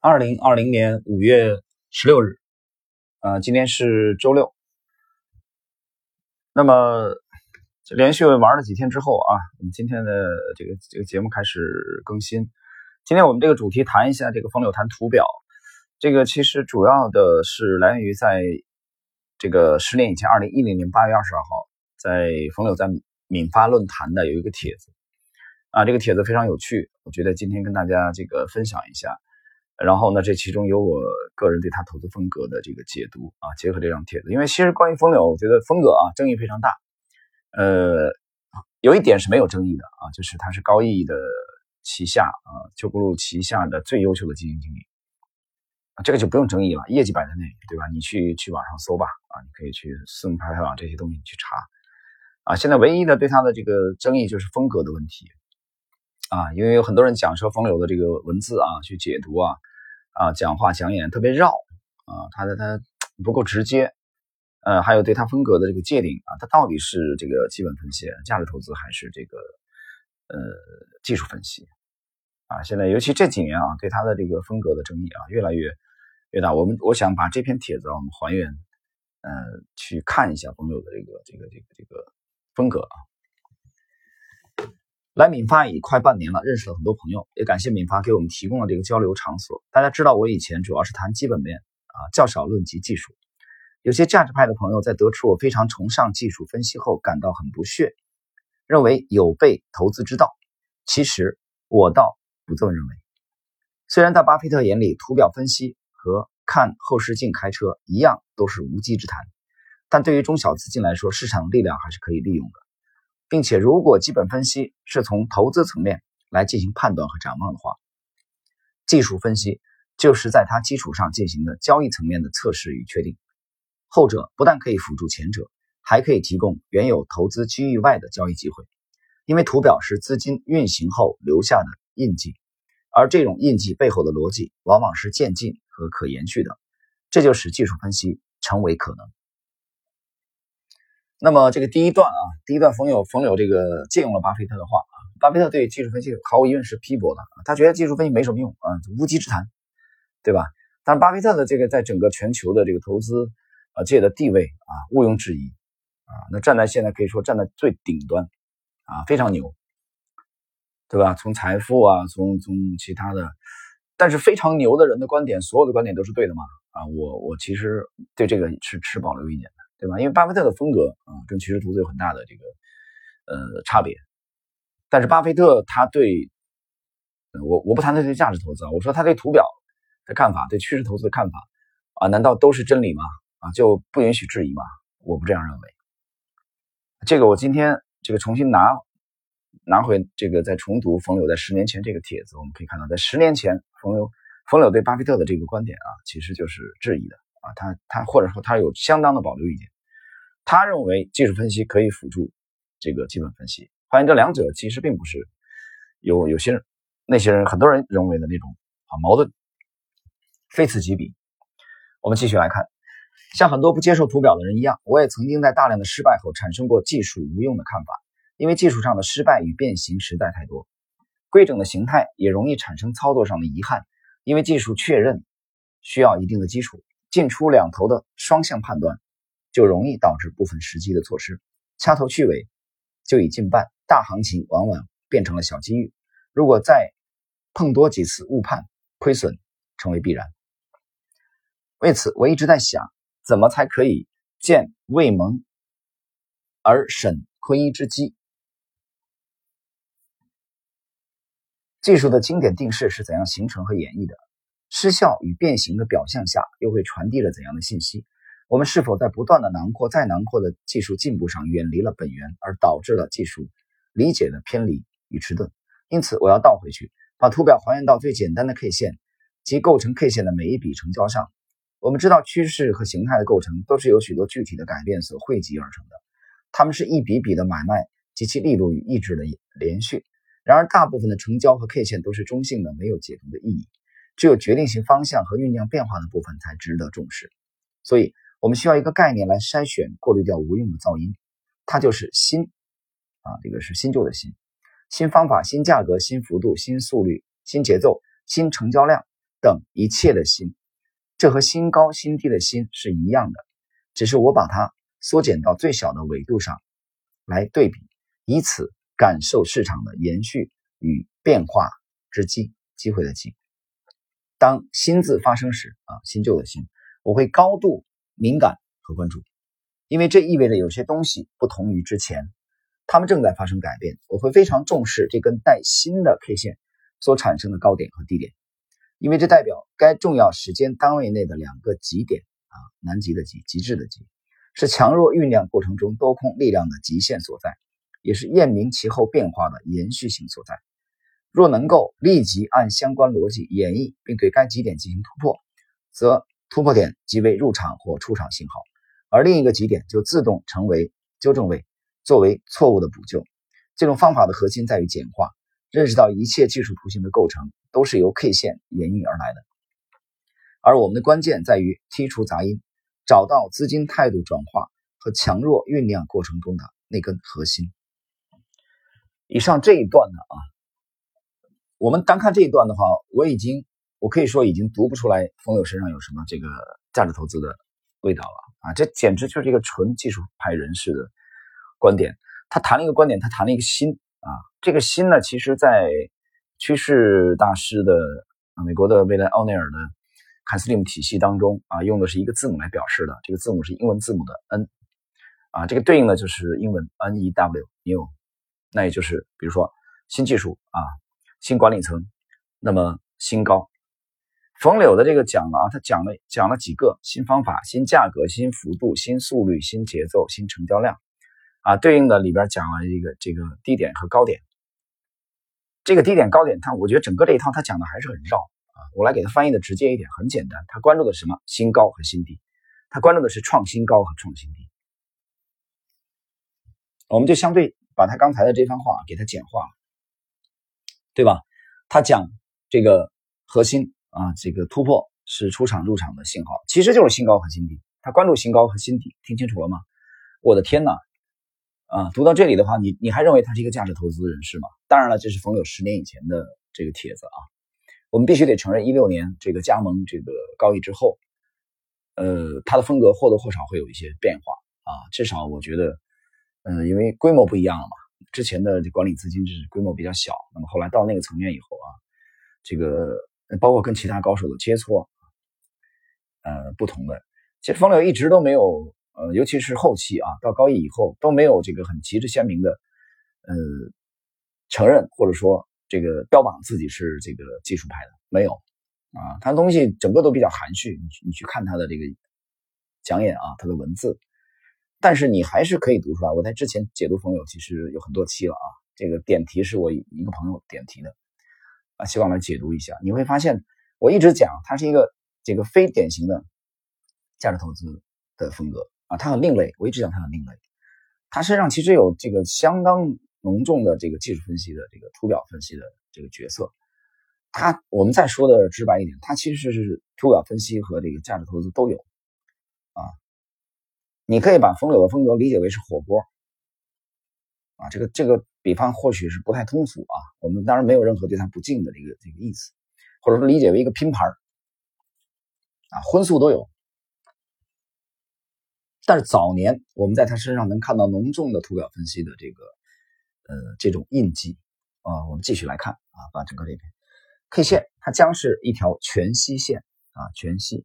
二零二零年五月十六日，呃，今天是周六。那么连续玩了几天之后啊，我们今天的这个这个节目开始更新。今天我们这个主题谈一下这个冯柳谈图表。这个其实主要的是来源于在这个十年以前，二零一零年八月二十二号，在冯柳在闽发论坛的有一个帖子啊，这个帖子非常有趣，我觉得今天跟大家这个分享一下。然后呢，这其中有我个人对他投资风格的这个解读啊，结合这张帖子，因为其实关于风流，我觉得风格啊争议非常大。呃，有一点是没有争议的啊，就是他是高毅的旗下啊，旧步路旗下的最优秀的基金经理，这个就不用争议了，业绩摆在那里，对吧？你去去网上搜吧啊，你可以去私募排排网这些东西你去查啊。现在唯一的对他的这个争议就是风格的问题啊，因为有很多人讲说风流的这个文字啊，去解读啊。啊，讲话讲演特别绕啊，他的他不够直接，呃，还有对他风格的这个界定啊，他到底是这个基本分析、价值投资还是这个呃技术分析啊？现在尤其这几年啊，对他的这个风格的争议啊，越来越越大。我们我想把这篇帖子啊，我们还原，呃，去看一下冯柳的这个这个这个这个风格啊。来闽发已快半年了，认识了很多朋友，也感谢闽发给我们提供了这个交流场所。大家知道，我以前主要是谈基本面啊，较少论及技术。有些价值派的朋友在得出我非常崇尚技术分析后，感到很不屑，认为有悖投资之道。其实我倒不这么认为。虽然在巴菲特眼里，图表分析和看后视镜开车一样都是无稽之谈，但对于中小资金来说，市场力量还是可以利用的。并且，如果基本分析是从投资层面来进行判断和展望的话，技术分析就是在它基础上进行的交易层面的测试与确定。后者不但可以辅助前者，还可以提供原有投资机遇外的交易机会。因为图表是资金运行后留下的印记，而这种印记背后的逻辑往往是渐进和可延续的，这就使技术分析成为可能。那么这个第一段啊，第一段冯友冯柳这个借用了巴菲特的话啊，巴菲特对技术分析毫无疑问是批驳的，他觉得技术分析没什么用啊，无稽之谈，对吧？但巴菲特的这个在整个全球的这个投资啊界的地位啊毋庸置疑啊，那站在现在可以说站在最顶端啊，非常牛，对吧？从财富啊，从从其他的，但是非常牛的人的观点，所有的观点都是对的吗？啊，我我其实对这个是持保留意见的。对吧？因为巴菲特的风格啊，跟趋势投资有很大的这个呃差别。但是巴菲特他对，我我不谈他对价值投资啊，我说他对图表的看法，对趋势投资的看法啊，难道都是真理吗？啊，就不允许质疑吗？我不这样认为。这个我今天这个重新拿拿回这个再重读冯柳在十年前这个帖子，我们可以看到，在十年前冯柳冯柳对巴菲特的这个观点啊，其实就是质疑的。啊，他他或者说他有相当的保留意见，他认为技术分析可以辅助这个基本分析，发现这两者其实并不是有有些人那些人很多人认为的那种啊矛盾，非此即彼。我们继续来看，像很多不接受图表的人一样，我也曾经在大量的失败后产生过技术无用的看法，因为技术上的失败与变形实在太多，规整的形态也容易产生操作上的遗憾，因为技术确认需要一定的基础。进出两头的双向判断，就容易导致部分时机的错失，掐头去尾就已近半，大行情往往变成了小机遇。如果再碰多几次误判，亏损成为必然。为此，我一直在想，怎么才可以见未萌而审坤一之机？技术的经典定式是怎样形成和演绎的？失效与变形的表象下，又会传递了怎样的信息？我们是否在不断的囊括、再囊括的技术进步上，远离了本源，而导致了技术理解的偏离与迟钝？因此，我要倒回去，把图表还原到最简单的 K 线及构成 K 线的每一笔成交上。我们知道，趋势和形态的构成都是由许多具体的改变所汇集而成的，它们是一笔笔的买卖及其力度与意志的连续。然而，大部分的成交和 K 线都是中性的，没有解读的意义。只有决定性方向和酝酿变化的部分才值得重视，所以我们需要一个概念来筛选、过滤掉无用的噪音，它就是新啊，这个是新旧的新，新方法、新价格、新幅度、新速率、新节奏、新成交量、等一切的新，这和新高新低的新是一样的，只是我把它缩减到最小的维度上来对比，以此感受市场的延续与变化之机，机会的机。当新字发生时啊，新旧的新，我会高度敏感和关注，因为这意味着有些东西不同于之前，它们正在发生改变。我会非常重视这根带新的 K 线所产生的高点和低点，因为这代表该重要时间单位内的两个极点啊，南极的极，极致的极，是强弱酝酿过程中多空力量的极限所在，也是验明其后变化的延续性所在。若能够立即按相关逻辑演绎，并对该极点进行突破，则突破点即为入场或出场信号，而另一个极点就自动成为纠正位，作为错误的补救。这种方法的核心在于简化，认识到一切技术图形的构成都是由 K 线演绎而来的，而我们的关键在于剔除杂音，找到资金态度转化和强弱酝酿过程中的那根核心。以上这一段呢，啊。我们单看这一段的话，我已经，我可以说已经读不出来冯友身上有什么这个价值投资的味道了啊！这简直就是一个纯技术派人士的观点。他谈了一个观点，他谈了一个心啊，这个心呢，其实在趋势大师的美国的未来奥内尔的凯斯利姆体系当中啊，用的是一个字母来表示的，这个字母是英文字母的 N 啊，这个对应的就是英文 N E W New，那也就是比如说新技术啊。新管理层，那么新高，冯柳的这个讲了啊，他讲了讲了几个新方法、新价格、新幅度、新速率、新节奏、新成交量，啊，对应的里边讲了一个这个低点和高点。这个低点高点，他我觉得整个这一套他讲的还是很绕啊。我来给他翻译的直接一点，很简单，他关注的什么？新高和新低，他关注的是创新高和创新低。我们就相对把他刚才的这番话给他简化了。对吧？他讲这个核心啊，这个突破是出场入场的信号，其实就是新高和新低。他关注新高和新低，听清楚了吗？我的天哪！啊，读到这里的话，你你还认为他是一个价值投资人士吗？当然了，这是冯柳十年以前的这个帖子啊。我们必须得承认，一六年这个加盟这个高毅之后，呃，他的风格或多或少会有一些变化啊。至少我觉得，嗯，因为规模不一样了嘛。之前的管理资金就是规模比较小，那么后来到那个层面以后啊，这个包括跟其他高手的切磋，呃，不同的。其实冯柳一直都没有，呃，尤其是后期啊，到高一以后都没有这个很旗帜鲜明的，呃，承认或者说这个标榜自己是这个技术派的，没有啊，他东西整个都比较含蓄。你你去看他的这个讲演啊，他的文字。但是你还是可以读出来。我在之前解读冯友其实有很多期了啊，这个点题是我一个朋友点题的啊，希望来解读一下。你会发现，我一直讲他是一个这个非典型的价值投资的风格啊，他很另类。我一直讲他很另类，他身上其实有这个相当浓重的这个技术分析的这个图表分析的这个角色。他我们再说的直白一点，他其实是图表分析和这个价值投资都有啊。你可以把冯柳的风格理解为是火锅，啊，这个这个比方或许是不太通俗啊。我们当然没有任何对他不敬的这个这个意思，或者说理解为一个拼盘啊，荤素都有。但是早年我们在他身上能看到浓重的图表分析的这个呃这种印记啊。我们继续来看啊，把整个这篇 K 线，它将是一条全息线啊，全息。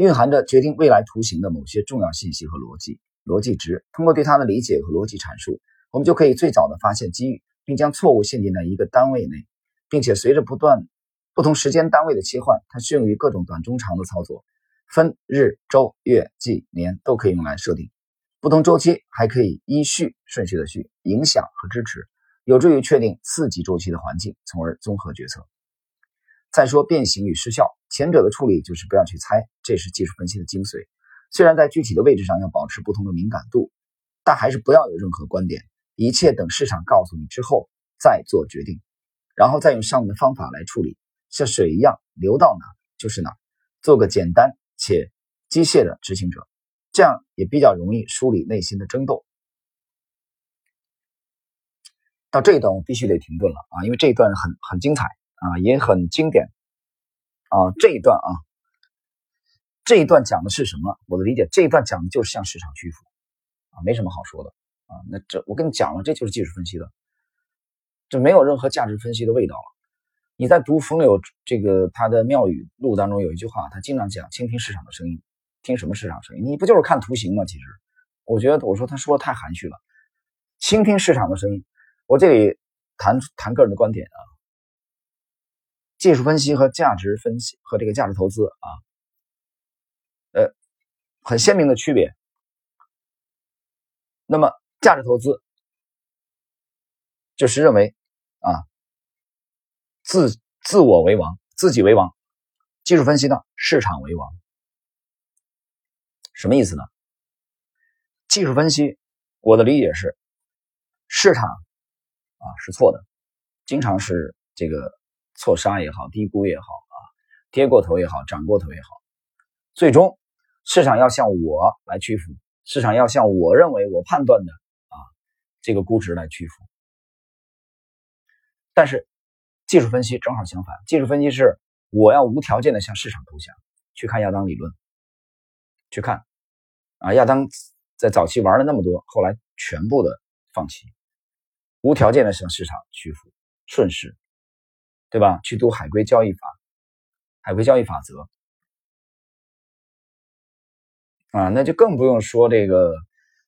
蕴含着决定未来图形的某些重要信息和逻辑逻辑值。通过对它的理解和逻辑阐述，我们就可以最早的发现机遇，并将错误限定在一个单位内，并且随着不断不同时间单位的切换，它适用于各种短、中、长的操作，分日、周、月、季、年都可以用来设定。不同周期还可以依序顺序的序影响和支持，有助于确定次级周期的环境，从而综合决策。再说变形与失效，前者的处理就是不要去猜，这是技术分析的精髓。虽然在具体的位置上要保持不同的敏感度，但还是不要有任何观点，一切等市场告诉你之后再做决定，然后再用上面的方法来处理，像水一样流到哪就是哪，做个简单且机械的执行者，这样也比较容易梳理内心的争斗。到这一段我必须得停顿了啊，因为这一段很很精彩。啊，也很经典。啊，这一段啊，这一段讲的是什么？我的理解，这一段讲的就是向市场屈服啊，没什么好说的啊。那这我跟你讲了，这就是技术分析的，这没有任何价值分析的味道了。你在读冯柳这个他的妙语录当中有一句话，他经常讲倾听市场的声音，听什么市场声音？你不就是看图形吗？其实，我觉得我说他说的太含蓄了，倾听市场的声音。我这里谈谈个人的观点啊。技术分析和价值分析和这个价值投资啊，呃，很鲜明的区别。那么价值投资就是认为啊，自自我为王，自己为王；技术分析呢，市场为王。什么意思呢？技术分析，我的理解是，市场啊是错的，经常是这个。错杀也好，低估也好啊，跌过头也好，涨过头也好，最终市场要向我来屈服，市场要向我认为我判断的啊这个估值来屈服。但是技术分析正好相反，技术分析是我要无条件的向市场投降，去看亚当理论，去看啊亚当在早期玩了那么多，后来全部的放弃，无条件的向市场屈服，顺势。对吧？去读海归交易法，海归交易法则啊，那就更不用说这个，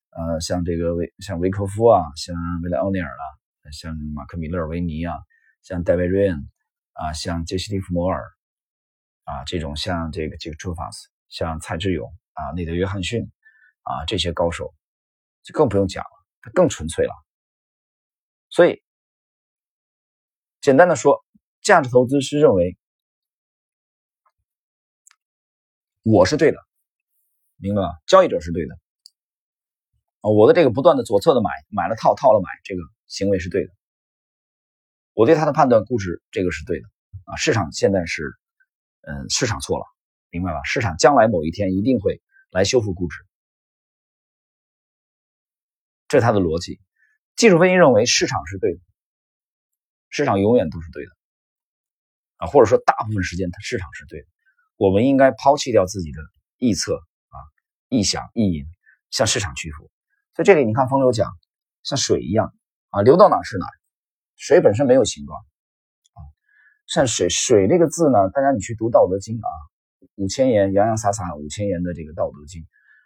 呃，像这个维像维科夫啊，像维莱奥尼尔了，像马克米勒维尼啊，像戴维瑞恩啊，像杰西·利弗摩尔啊，这种像这个这个朱法斯，像蔡志勇啊，内德·约翰逊啊，这些高手就更不用讲了，他更纯粹了。所以，简单的说。价值投资是认为我是对的，明白吗？交易者是对的啊，我的这个不断的左侧的买，买了套，套了买，这个行为是对的。我对他的判断估值，这个是对的啊。市场现在是，嗯，市场错了，明白吧？市场将来某一天一定会来修复估值，这是他的逻辑。技术分析认为市场是对的，市场永远都是对的。或者说大部分时间它市场是对的，我们应该抛弃掉自己的臆测啊、臆想、意淫，向市场屈服。所以这里你看，风流讲像水一样啊，流到哪是哪。水本身没有形状啊，像水水这个字呢，大家你去读《道德经》啊，五千言洋洋洒洒五千言的这个《道德经》，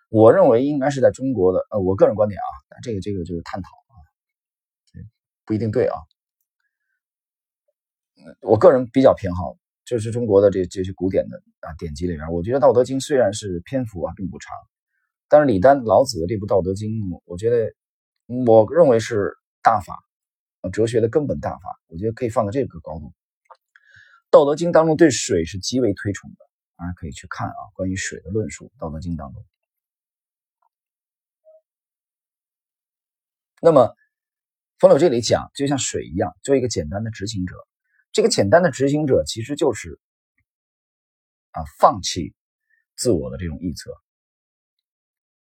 我认为应该是在中国的呃，我个人观点啊，这个这个就是探讨啊，不一定对啊。我个人比较偏好，就是中国的这这些古典的啊典籍里边，我觉得《道德经》虽然是篇幅啊并不长，但是李丹老子的这部《道德经》，我觉得我认为是大法，哲学的根本大法，我觉得可以放在这个高度。《道德经》当中对水是极为推崇的，大家可以去看啊关于水的论述，《道德经》当中。那么冯柳这里讲，就像水一样，做一个简单的执行者。这个简单的执行者其实就是啊，放弃自我的这种臆测。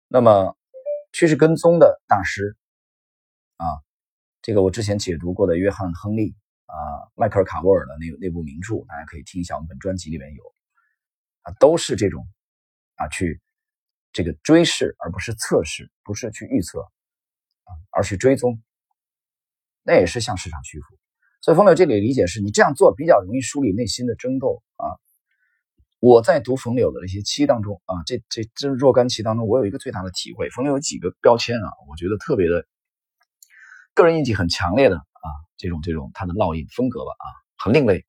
那么趋势跟踪的大师啊，这个我之前解读过的约翰·亨利啊，迈克尔·卡沃尔的那那部名著，大家可以听一下，我们本专辑里面有啊，都是这种啊，去这个追视而不是测试，不是去预测啊，而去追踪，那也是向市场屈服。所以，冯柳这里的理解是你这样做比较容易梳理内心的争斗啊。我在读冯柳的那些期当中啊，这这这若干期当中，我有一个最大的体会。冯柳有几个标签啊，我觉得特别的个人印记很强烈的啊，这种这种他的烙印风格吧啊，很另类，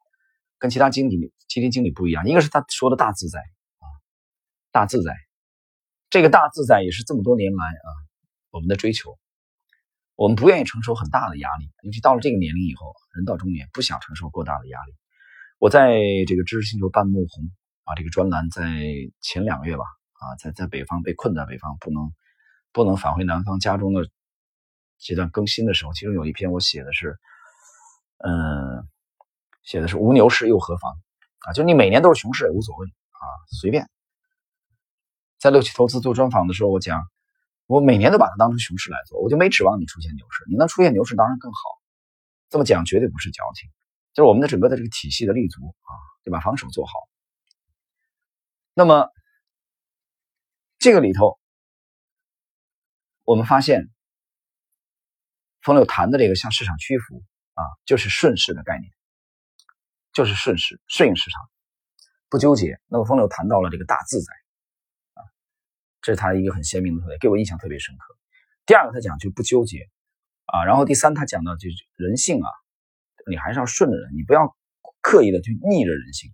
跟其他经理基金经理不一样。一个是他说的大自在啊，大自在，这个大自在也是这么多年来啊我们的追求。我们不愿意承受很大的压力，尤其到了这个年龄以后，人到中年不想承受过大的压力。我在这个知识星球半木红啊这个专栏在前两个月吧啊，在在北方被困在北方，不能不能返回南方家中的阶段更新的时候，其中有一篇我写的是，嗯，写的是无牛市又何妨啊？就你每年都是熊市也无所谓啊，随便。在六七投资做专访的时候，我讲。我每年都把它当成熊市来做，我就没指望你出现牛市。你能出现牛市当然更好。这么讲绝对不是矫情，就是我们的整个的这个体系的立足啊，对吧？防守做好那么这个里头，我们发现冯柳谈的这个向市场屈服啊，就是顺势的概念，就是顺势顺应市场，不纠结。那么冯柳谈到了这个大自在，这是他一个很鲜明的特点，给我印象特别深刻。第二个，他讲就不纠结啊，然后第三，他讲到就是人性啊，你还是要顺着人，你不要刻意的去逆着人性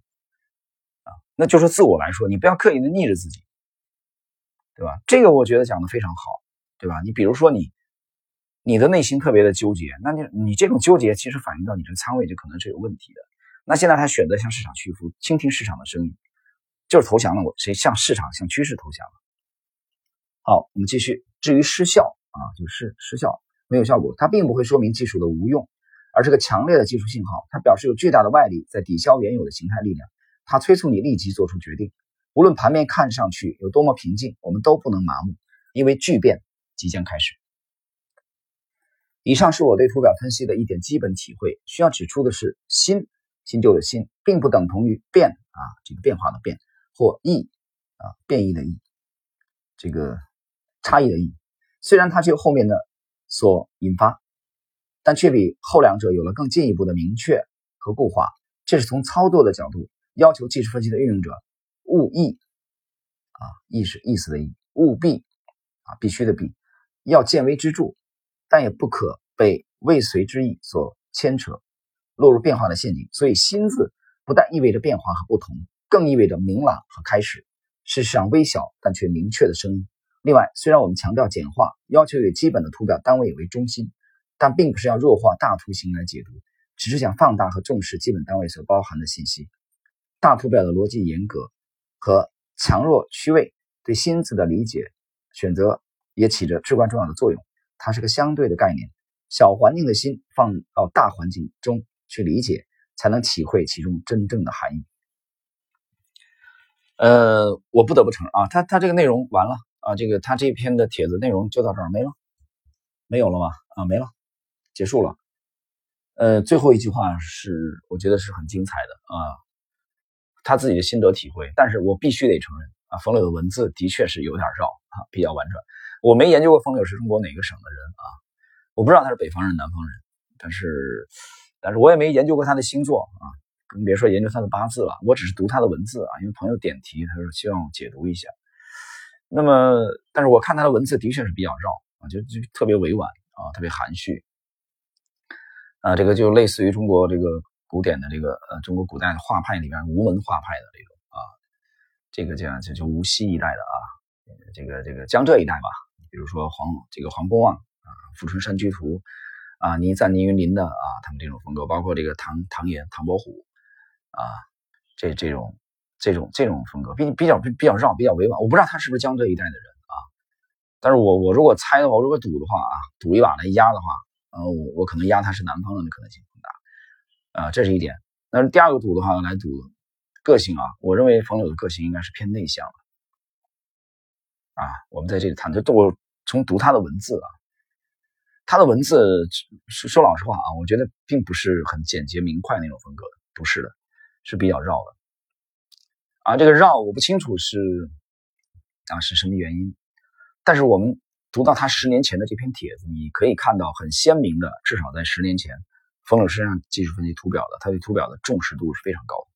啊。那就说自我来说，你不要刻意的逆着自己，对吧？这个我觉得讲的非常好，对吧？你比如说你你的内心特别的纠结，那你你这种纠结其实反映到你这仓位就可能是有问题的。那现在他选择向市场屈服，倾听市场的声音，就是投降了。我谁向市场向趋势投降了？好，我们继续。至于失效。啊，就是失效，没有效果。它并不会说明技术的无用，而是个强烈的技术信号。它表示有巨大的外力在抵消原有的形态力量。它催促你立即做出决定。无论盘面看上去有多么平静，我们都不能麻木，因为巨变即将开始。以上是我对图表分析的一点基本体会。需要指出的是，新新旧的新并不等同于变啊，这个变化的变或异啊，变异的异，这个差异的意义。虽然它具有后面的所引发，但却比后两者有了更进一步的明确和固化。这是从操作的角度要求技术分析的运用者务意啊，意识意思的意，务必啊，必须的必，要见微知著，但也不可被未遂之意所牵扯，落入变化的陷阱。所以“新”字不但意味着变化和不同，更意味着明朗和开始。事实上，微小但却明确的声音。另外，虽然我们强调简化，要求以基本的图表单位为中心，但并不是要弱化大图形来解读，只是想放大和重视基本单位所包含的信息。大图表的逻辑严格和强弱区位对新字的理解选择也起着至关重要的作用。它是个相对的概念，小环境的心放到大环境中去理解，才能体会其中真正的含义。呃，我不得不承认啊，他他这个内容完了。啊，这个他这篇的帖子内容就到这儿没了，没有了吗？啊，没了，结束了。呃，最后一句话是我觉得是很精彩的啊，他自己的心得体会。但是我必须得承认啊，冯柳的文字的确是有点绕啊，比较婉转。我没研究过冯柳是中国哪个省的人啊，我不知道他是北方人、南方人，但是，但是我也没研究过他的星座啊，更别说研究他的八字了。我只是读他的文字啊，因为朋友点题，他说希望我解读一下。那么，但是我看他的文字的确是比较绕啊，就就特别委婉啊，特别含蓄啊，这个就类似于中国这个古典的这个呃中国古代的画派里边吴门画派的这种啊，这个叫就就无锡一带的啊，这个这个江浙一带吧，比如说黄这个黄公望啊，《富春山居图》啊，倪瓒、倪云林的啊，他们这种风格，包括这个唐唐寅、唐伯虎啊，这这种。这种这种风格比比较比比较绕，比较委婉。我不知道他是不是江浙一带的人啊，但是我我如果猜的话，我如果赌的话啊，赌一把来压的话，呃，我我可能压他是南方人的可能性更大，啊，这是一点。那第二个赌的话来赌个性啊，我认为冯柳的个性应该是偏内向的，啊，我们在这里谈，就我从读他的文字啊，他的文字说说老实话啊，我觉得并不是很简洁明快那种风格，不是的，是比较绕的。啊，这个绕我不清楚是啊是什么原因，但是我们读到他十年前的这篇帖子，你可以看到很鲜明的，至少在十年前，冯柳身上技术分析图表的，他对图表的重视度是非常高的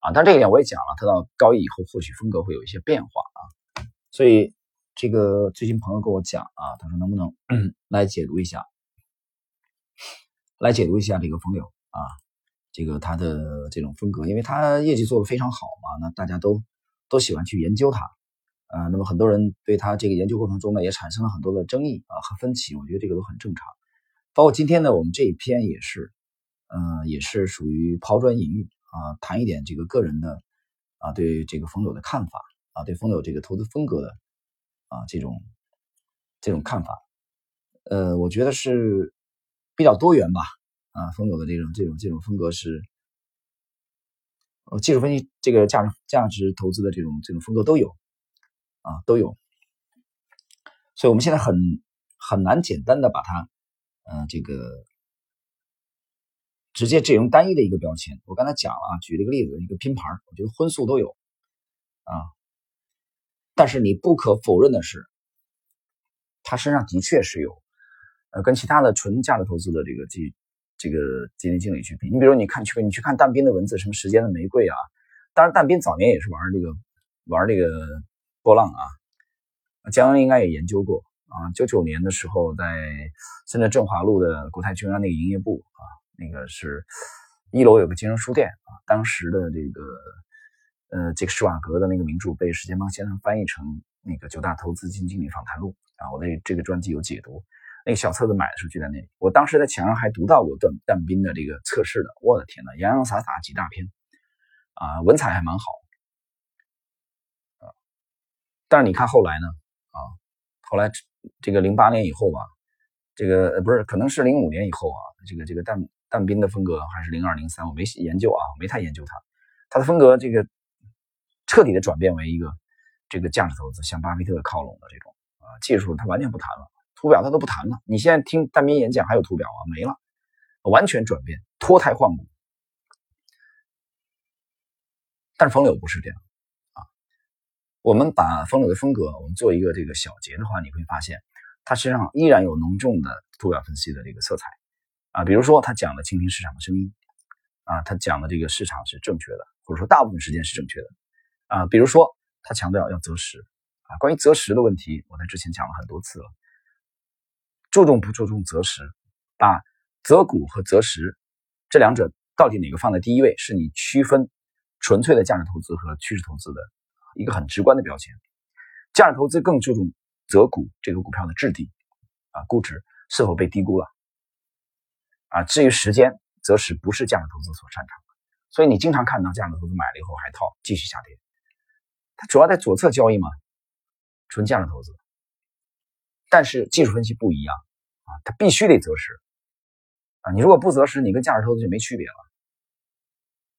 啊。但这一点我也讲了，他到高一以后或许风格会有一些变化啊。所以这个最近朋友跟我讲啊，他说能不能 来解读一下，来解读一下这个冯柳啊。这个他的这种风格，因为他业绩做得非常好嘛，那大家都都喜欢去研究他，啊，那么很多人对他这个研究过程中呢，也产生了很多的争议啊和分歧，我觉得这个都很正常。包括今天呢，我们这一篇也是，呃，也是属于抛砖引玉啊，谈一点这个个人的啊对这个风柳的看法啊，对风柳这个投资风格的啊这种这种看法，呃，我觉得是比较多元吧。啊，风柳的这种这种这种风格是，呃，技术分析这个价值价值投资的这种这种风格都有，啊，都有。所以我们现在很很难简单的把它，嗯，这个直接只用单一的一个标签。我刚才讲了啊，举了一个例子，一个拼盘，我觉得荤素都有，啊。但是你不可否认的是，他身上的确是有，呃，跟其他的纯价值投资的这个基这个基金经理去比。你比如你看去你去看但斌的文字，什么时间的玫瑰啊，当然但斌早年也是玩这个玩这个波浪啊，江恩应该也研究过啊。九九年的时候，在深圳振华路的国泰君安那个营业部啊，那个是一楼有个金融书店啊，当时的这个。呃，这个施瓦格的那个名著被史建邦先生翻译成那个九大投资基金经理访谈录啊，我对这个专辑有解读。那个小册子买的时候就在那里，我当时在墙上还读到过段但斌的这个测试的，我的天呐，洋洋洒洒几大篇啊，文采还蛮好啊。但是你看后来呢啊，后来这个零八年以后吧，这个不是可能是零五年以后啊，这个这个但但斌的风格还是零二零三，我没研究啊，没太研究他，他的风格这个。彻底的转变为一个这个价值投资，向巴菲特靠拢的这种啊技术，他完全不谈了，图表他都不谈了。你现在听但斌演讲还有图表啊？没了，完全转变，脱胎换骨。但是冯柳不是这样啊。我们把冯柳的风格，我们做一个这个小结的话，你会发现他身上依然有浓重的图表分析的这个色彩啊。比如说，他讲的倾听市场的声音啊，他讲的这个市场是正确的，或者说大部分时间是正确的。啊，比如说他强调要择时啊，关于择时的问题，我在之前讲了很多次了。注重不注重择时，把择股和择时这两者到底哪个放在第一位，是你区分纯粹的价值投资和趋势投资的一个很直观的标签。价值投资更注重择股这个股票的质地啊，估值是否被低估了啊。至于时间，择时不是价值投资所擅长的，所以你经常看到价值投资买了以后还套，继续下跌。它主要在左侧交易嘛，纯价值投资。但是技术分析不一样，它必须得择时啊。你如果不择时，你跟价值投资就没区别了。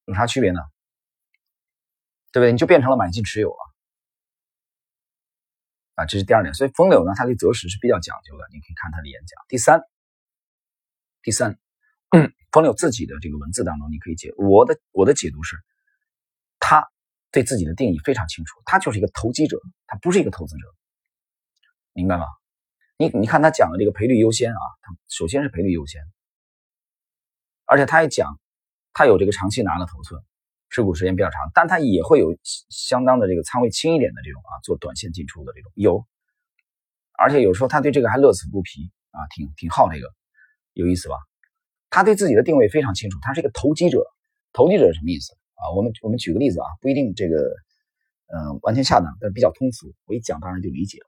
有啥区别呢？对不对？你就变成了买进持有了啊。这是第二点。所以风柳呢，他对择时是比较讲究的。你可以看他的演讲。第三，第三，风柳自己的这个文字当中，你可以解我的我的解读是，他。对自己的定义非常清楚，他就是一个投机者，他不是一个投资者，明白吗？你你看他讲的这个赔率优先啊，他首先是赔率优先，而且他也讲，他有这个长期拿的头寸，持股时间比较长，但他也会有相当的这个仓位轻一点的这种啊，做短线进出的这种有，而且有时候他对这个还乐此不疲啊，挺挺好这个，有意思吧？他对自己的定位非常清楚，他是一个投机者，投机者是什么意思？啊，我们我们举个例子啊，不一定这个，嗯，完全恰当，但比较通俗。我一讲，当然就理解了。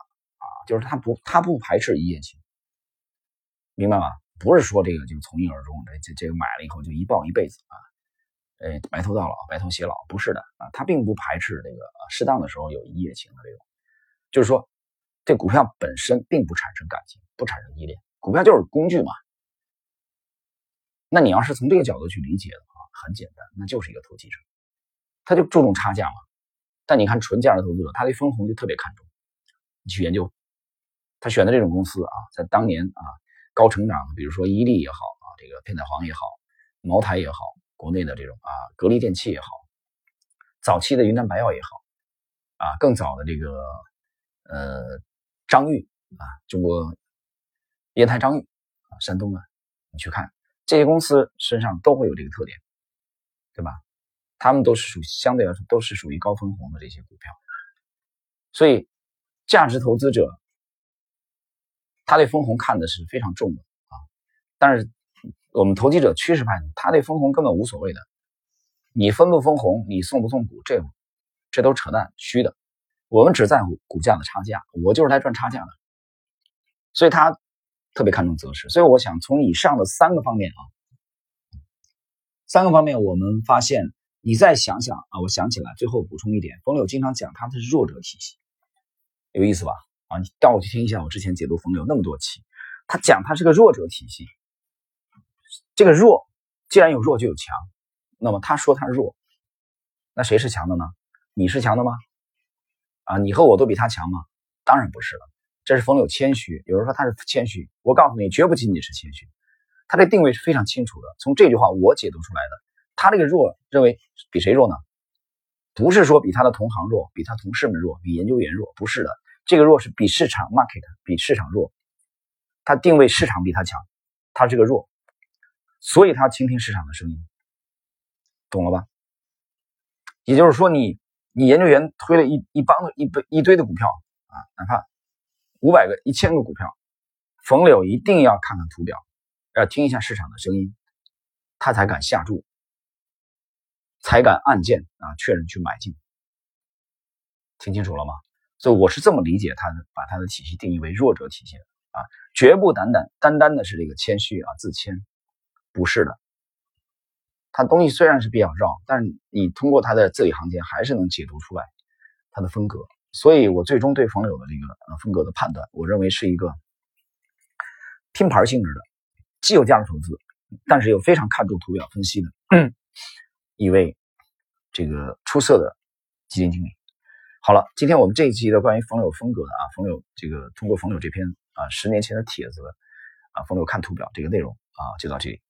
就是他不，他不排斥一夜情，明白吗？不是说这个就从一而终，这这这个买了以后就一抱一辈子啊，哎，白头到老，白头偕老，不是的啊。他并不排斥这个适当的时候有一夜情的这种，就是说，这股票本身并不产生感情，不产生依恋，股票就是工具嘛。那你要是从这个角度去理解的话。很简单，那就是一个投机者，他就注重差价嘛。但你看纯价值投资者，他对分红就特别看重。你去研究，他选的这种公司啊，在当年啊高成长，比如说伊利也好啊，这个片仔癀也好，茅台也好，国内的这种啊格力电器也好，早期的云南白药也好，啊更早的这个呃张裕啊，中国烟台张裕啊，山东的，你去看这些公司身上都会有这个特点。对吧？他们都是属相对来说都是属于高分红的这些股票，所以价值投资者他对分红看的是非常重的啊。但是我们投机者趋势派，他对分红根本无所谓的。你分不分红，你送不送股，这这都扯淡，虚的。我们只在乎股价的差价，我就是来赚差价的。所以他特别看重择时。所以我想从以上的三个方面啊。三个方面，我们发现，你再想想啊，我想起来，最后补充一点，冯柳经常讲他的弱者体系，有意思吧？啊，你倒去听一下我之前解读冯柳那么多期，他讲他是个弱者体系。这个弱，既然有弱就有强，那么他说他弱，那谁是强的呢？你是强的吗？啊，你和我都比他强吗？当然不是了，这是冯柳谦虚。有人说他是谦虚，我告诉你，绝不仅仅是谦虚。他的定位是非常清楚的。从这句话我解读出来的，他这个弱认为比谁弱呢？不是说比他的同行弱，比他同事们弱，比研究员弱，不是的，这个弱是比市场 market 比市场弱，他定位市场比他强，他是个弱，所以他倾听市场的声音，懂了吧？也就是说，你你研究员推了一一帮的一堆一堆的股票啊，哪怕五百个、一千个股票，冯柳一定要看看图表，要听一下市场的声音，他才敢下注。才敢按键啊确认去买进，听清楚了吗？所以我是这么理解他的，把他的体系定义为弱者体系的啊，绝不单单单单的是这个谦虚啊自谦，不是的。他东西虽然是比较绕，但是你通过他的字里行间还是能解读出来他的风格。所以我最终对冯柳的这个呃风格的判断，我认为是一个拼盘性质的，既有价值投资，但是又非常看重图表分析的。一位这个出色的基金经理。好了，今天我们这一期的关于冯柳风格的啊，冯柳这个通过冯柳这篇啊十年前的帖子啊，冯柳看图表这个内容啊，就到这里。